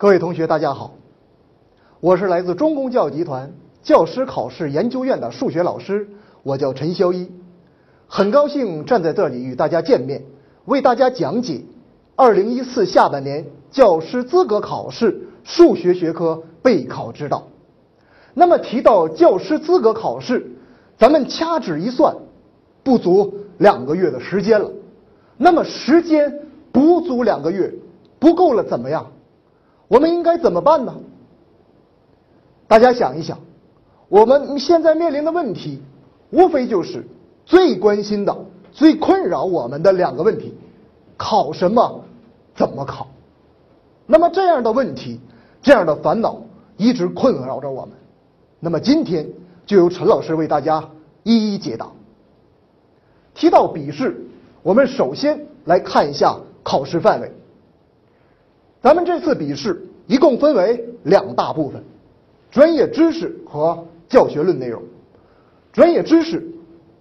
各位同学，大家好，我是来自中公教育集团教师考试研究院的数学老师，我叫陈潇一，很高兴站在这里与大家见面，为大家讲解二零一四下半年教师资格考试数学学科备考指导。那么提到教师资格考试，咱们掐指一算，不足两个月的时间了。那么时间不足两个月，不够了怎么样？我们应该怎么办呢？大家想一想，我们现在面临的问题，无非就是最关心的、最困扰我们的两个问题：考什么，怎么考。那么这样的问题、这样的烦恼一直困扰着我们。那么今天就由陈老师为大家一一解答。提到笔试，我们首先来看一下考试范围。咱们这次笔试一共分为两大部分：专业知识和教学论内容。专业知识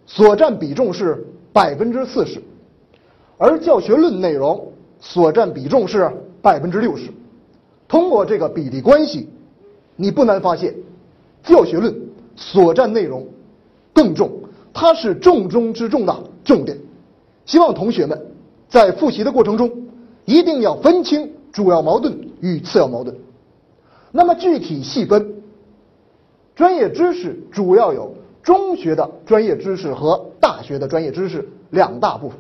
所占比重是百分之四十，而教学论内容所占比重是百分之六十。通过这个比例关系，你不难发现，教学论所占内容更重，它是重中之重的重点。希望同学们在复习的过程中一定要分清。主要矛盾与次要矛盾。那么具体细分，专业知识主要有中学的专业知识和大学的专业知识两大部分。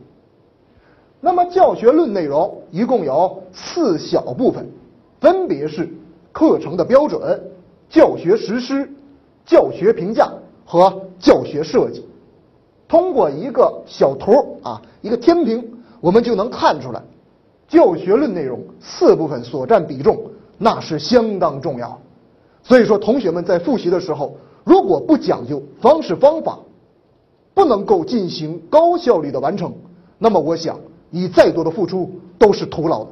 那么教学论内容一共有四小部分，分别是课程的标准、教学实施、教学评价和教学设计。通过一个小图啊，一个天平，我们就能看出来。教学论内容四部分所占比重那是相当重要，所以说同学们在复习的时候，如果不讲究方式方法，不能够进行高效率的完成，那么我想你再多的付出都是徒劳的。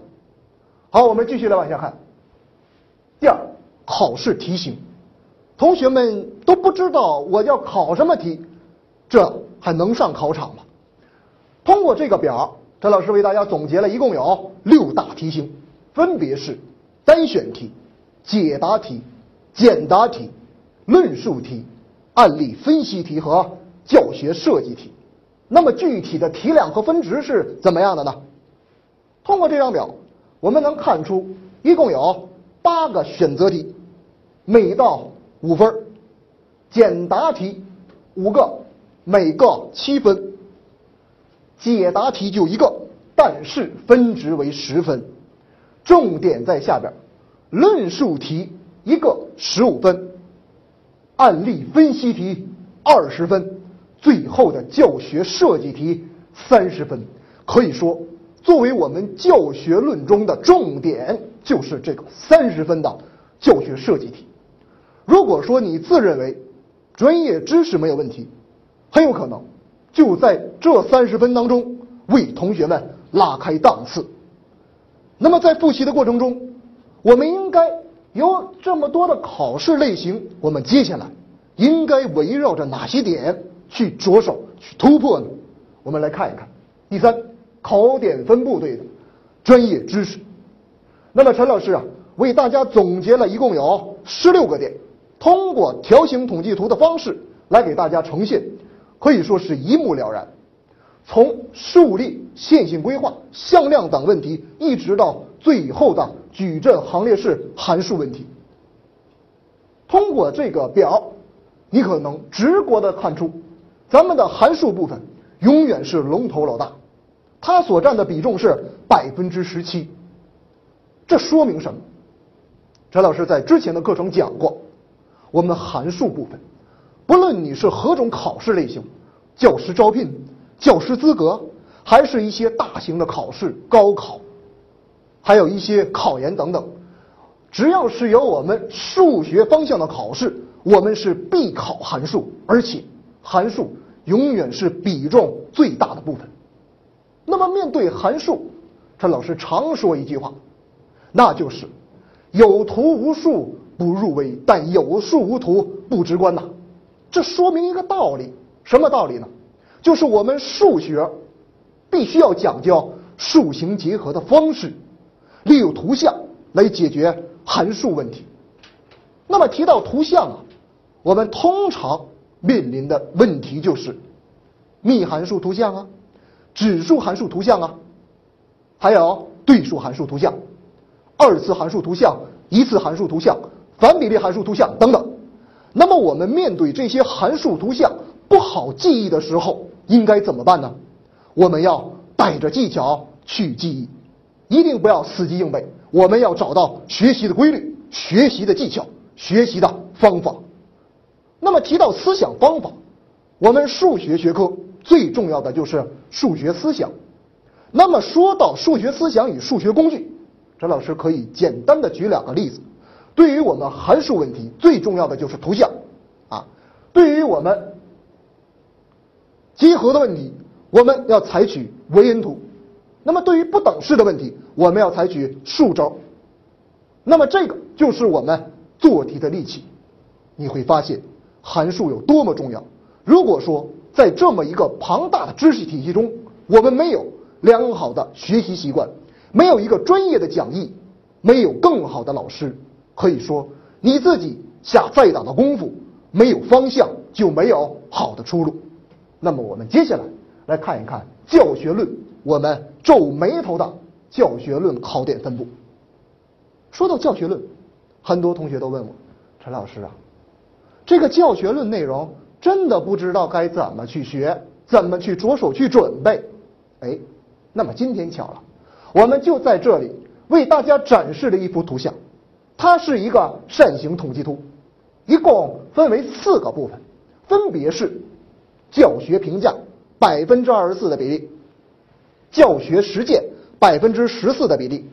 好，我们继续来往下看。第二，考试题型，同学们都不知道我要考什么题，这还能上考场吗？通过这个表。陈老师为大家总结了一共有六大题型，分别是单选题、解答题、简答题、论述题、案例分析题和教学设计题。那么具体的题量和分值是怎么样的呢？通过这张表，我们能看出一共有八个选择题，每道五分；简答题五个，每个七分。解答题就一个，但是分值为十分，重点在下边。论述题一个十五分，案例分析题二十分，最后的教学设计题三十分。可以说，作为我们教学论中的重点，就是这个三十分的教学设计题。如果说你自认为专业知识没有问题，很有可能。就在这三十分当中，为同学们拉开档次。那么在复习的过程中，我们应该有这么多的考试类型，我们接下来应该围绕着哪些点去着手去突破呢？我们来看一看。第三，考点分布对的专业知识。那么陈老师啊，为大家总结了一共有十六个点，通过条形统计图的方式来给大家呈现。可以说是一目了然，从数列、线性规划、向量等问题，一直到最后的矩阵行列式函数问题。通过这个表，你可能直观的看出，咱们的函数部分永远是龙头老大，它所占的比重是百分之十七。这说明什么？陈老师在之前的课程讲过，我们函数部分。不论你是何种考试类型，教师招聘、教师资格，还是一些大型的考试，高考，还有一些考研等等，只要是有我们数学方向的考试，我们是必考函数，而且函数永远是比重最大的部分。那么面对函数，陈老师常说一句话，那就是有图无数不入微，但有数无图不直观呐。这说明一个道理，什么道理呢？就是我们数学必须要讲究数形结合的方式，利用图像来解决函数问题。那么提到图像啊，我们通常面临的问题就是幂函数图像啊、指数函数图像啊，还有对数函数图像、二次函数图像、一次函数图像、反比例函数图像等等。那么我们面对这些函数图像不好记忆的时候，应该怎么办呢？我们要带着技巧去记忆，一定不要死记硬背。我们要找到学习的规律、学习的技巧、学习的方法。那么提到思想方法，我们数学学科最重要的就是数学思想。那么说到数学思想与数学工具，陈老师可以简单的举两个例子。对于我们函数问题，最重要的就是图像，啊，对于我们集合的问题，我们要采取维恩图；那么对于不等式的问题，我们要采取数轴。那么这个就是我们做题的利器。你会发现函数有多么重要。如果说在这么一个庞大的知识体系中，我们没有良好的学习习惯，没有一个专业的讲义，没有更好的老师。可以说，你自己下再大的功夫，没有方向就没有好的出路。那么，我们接下来来看一看教学论，我们皱眉头的教学论考点分布。说到教学论，很多同学都问我，陈老师啊，这个教学论内容真的不知道该怎么去学，怎么去着手去准备？哎，那么今天巧了，我们就在这里为大家展示了一幅图像。它是一个扇形统计图，一共分为四个部分，分别是教学评价百分之二十四的比例，教学实践百分之十四的比例，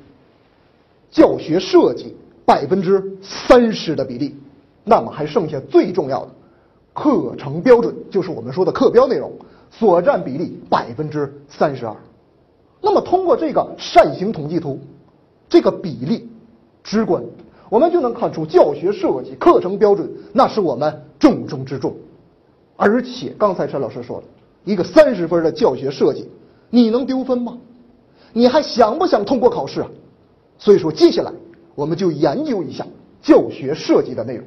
教学设计百分之三十的比例。那么还剩下最重要的课程标准，就是我们说的课标内容所占比例百分之三十二。那么通过这个扇形统计图，这个比例直观。我们就能看出教学设计、课程标准，那是我们重中之重。而且刚才陈老师说了，一个三十分的教学设计，你能丢分吗？你还想不想通过考试啊？所以说，接下来我们就研究一下教学设计的内容。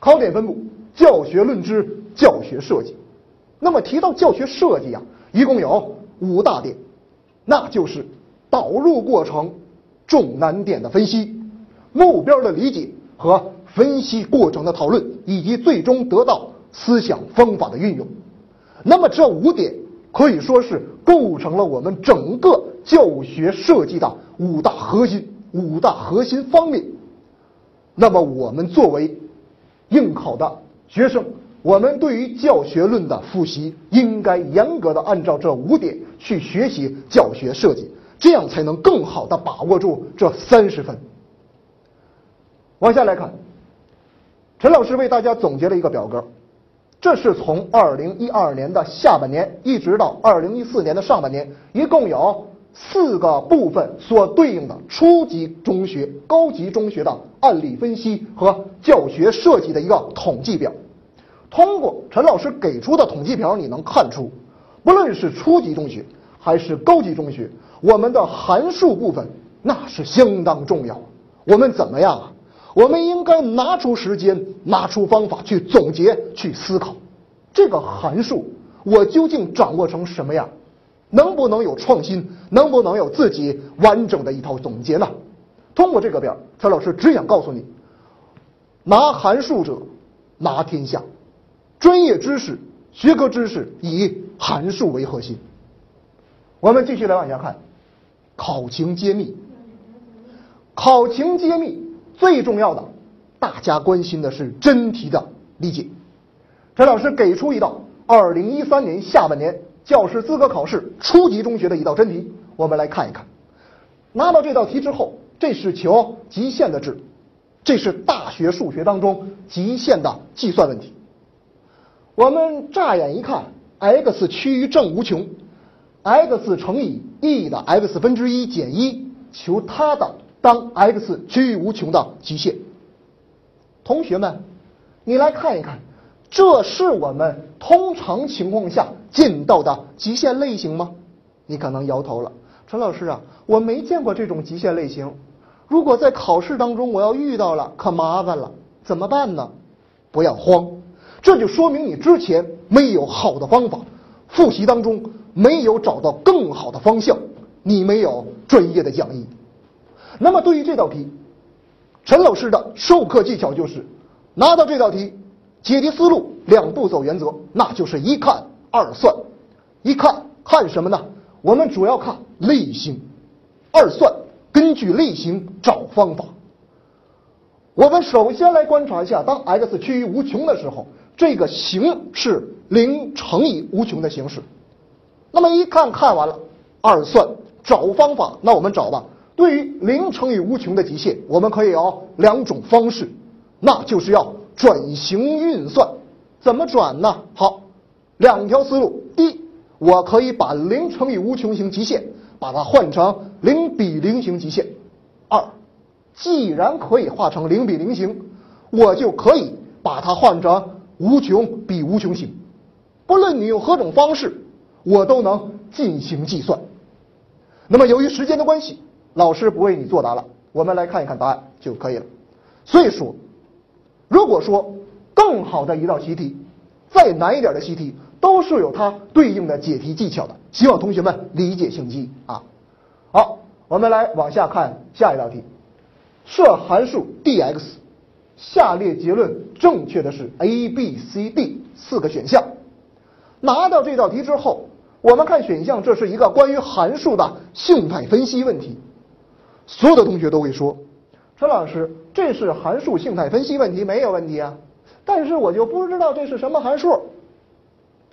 考点分布：教学论之教学设计。那么提到教学设计啊，一共有五大点，那就是导入过程、重难点的分析。目标的理解和分析过程的讨论，以及最终得到思想方法的运用。那么这五点可以说是构成了我们整个教学设计的五大核心、五大核心方面。那么我们作为应考的学生，我们对于教学论的复习，应该严格的按照这五点去学习教学设计，这样才能更好的把握住这三十分。往下来看，陈老师为大家总结了一个表格，这是从二零一二年的下半年一直到二零一四年的上半年，一共有四个部分所对应的初级中学、高级中学的案例分析和教学设计的一个统计表。通过陈老师给出的统计表，你能看出，不论是初级中学还是高级中学，我们的函数部分那是相当重要。我们怎么样啊？我们应该拿出时间，拿出方法去总结、去思考，这个函数我究竟掌握成什么样？能不能有创新？能不能有自己完整的一套总结呢？通过这个表，陈老师只想告诉你：拿函数者拿天下，专业知识、学科知识以函数为核心。我们继续来往下看，考情揭秘，考情揭秘。最重要的，大家关心的是真题的理解。陈老师给出一道二零一三年下半年教师资格考试初级中学的一道真题，我们来看一看。拿到这道题之后，这是求极限的值，这是大学数学当中极限的计算问题。我们乍眼一看，x 趋于正无穷，x 乘以 e 的 x 分之一减一，求它的。当 x 趋于无穷的极限，同学们，你来看一看，这是我们通常情况下见到的极限类型吗？你可能摇头了，陈老师啊，我没见过这种极限类型。如果在考试当中我要遇到了，可麻烦了，怎么办呢？不要慌，这就说明你之前没有好的方法，复习当中没有找到更好的方向，你没有专业的讲义。那么对于这道题，陈老师的授课技巧就是拿到这道题，解题思路两步走原则，那就是一看二算。一看看什么呢？我们主要看类型，二算根据类型找方法。我们首先来观察一下，当 x 趋于无穷的时候，这个形是零乘以无穷的形式。那么一看看完了，二算找方法，那我们找吧。对于零乘以无穷的极限，我们可以有两种方式，那就是要转型运算。怎么转呢？好，两条思路。第一，我可以把零乘以无穷型极限，把它换成零比零型极限。二。既然可以化成零比零型，我就可以把它换成无穷比无穷型。不论你用何种方式，我都能进行计算。那么由于时间的关系，老师不为你作答了，我们来看一看答案就可以了。所以说，如果说更好的一道习题，再难一点的习题，都是有它对应的解题技巧的。希望同学们理解性机啊。好，我们来往下看下一道题。设函数 d(x)，下列结论正确的是 a、b、c、d 四个选项。拿到这道题之后，我们看选项，这是一个关于函数的性态分析问题。所有的同学都会说：“陈老师，这是函数性态分析问题，没有问题啊。”但是我就不知道这是什么函数。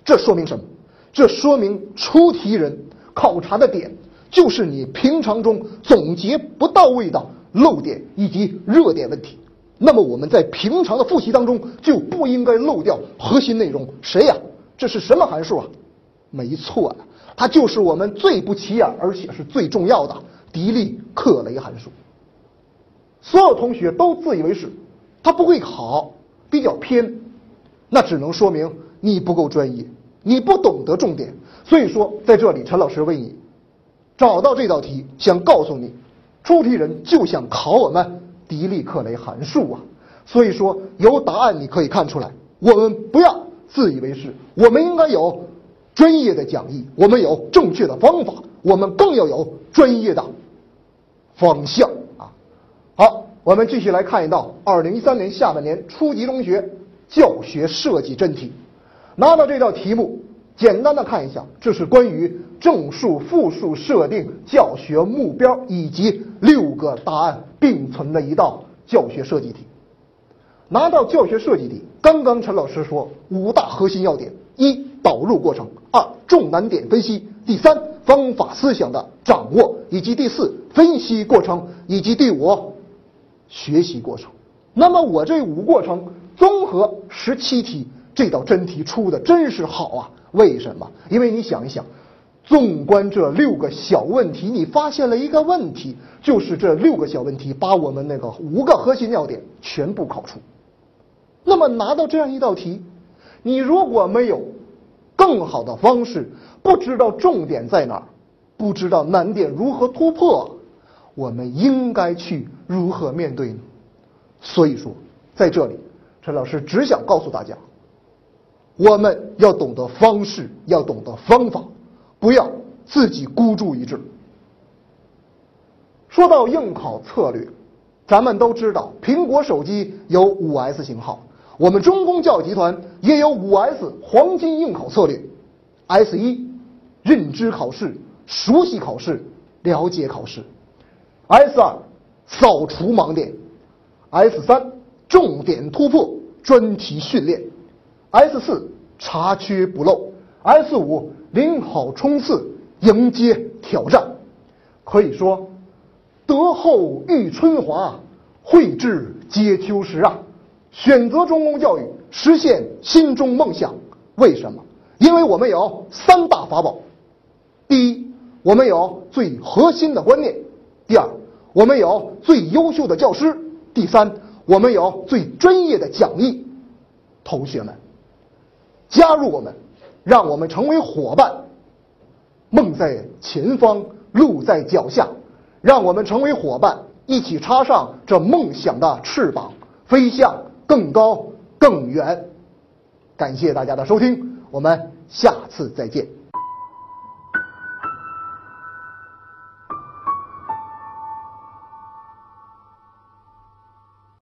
这说明什么？这说明出题人考察的点就是你平常中总结不到位的。漏点以及热点问题，那么我们在平常的复习当中就不应该漏掉核心内容。谁呀？这是什么函数啊？没错了，它就是我们最不起眼而且是最重要的狄利克雷函数。所有同学都自以为是，他不会考，比较偏，那只能说明你不够专业，你不懂得重点。所以说，在这里，陈老师为你找到这道题，想告诉你。出题人就想考我们狄利克雷函数啊，所以说由答案你可以看出来，我们不要自以为是，我们应该有专业的讲义，我们有正确的方法，我们更要有专业的方向啊。好，我们继续来看一道二零一三年下半年初级中学教学设计真题，拿到这道题目。简单的看一下，这是关于正数、负数设定教学目标以及六个答案并存的一道教学设计题。拿到教学设计题，刚刚陈老师说五大核心要点：一、导入过程；二、重难点分析；第三，方法思想的掌握；以及第四，分析过程；以及第五，学习过程。那么我这五过程综合十七题，这道真题出的真是好啊！为什么？因为你想一想，纵观这六个小问题，你发现了一个问题，就是这六个小问题把我们那个五个核心要点全部考出。那么拿到这样一道题，你如果没有更好的方式，不知道重点在哪儿，不知道难点如何突破，我们应该去如何面对呢？所以说，在这里，陈老师只想告诉大家。我们要懂得方式，要懂得方法，不要自己孤注一掷。说到应考策略，咱们都知道，苹果手机有五 S 型号，我们中公教育集团也有五 S 黄金应考策略：S 一，认知考试、熟悉考试、了解考试；S 二，扫除盲点；S 三，重点突破、专题训练。S 四查缺补漏，S 五领好冲刺，迎接挑战。可以说，德厚遇春华，绘制接秋实啊！选择中公教育，实现心中梦想。为什么？因为我们有三大法宝：第一，我们有最核心的观念；第二，我们有最优秀的教师；第三，我们有最专业的讲义。同学们。加入我们，让我们成为伙伴。梦在前方，路在脚下，让我们成为伙伴，一起插上这梦想的翅膀，飞向更高更远。感谢大家的收听，我们下次再见。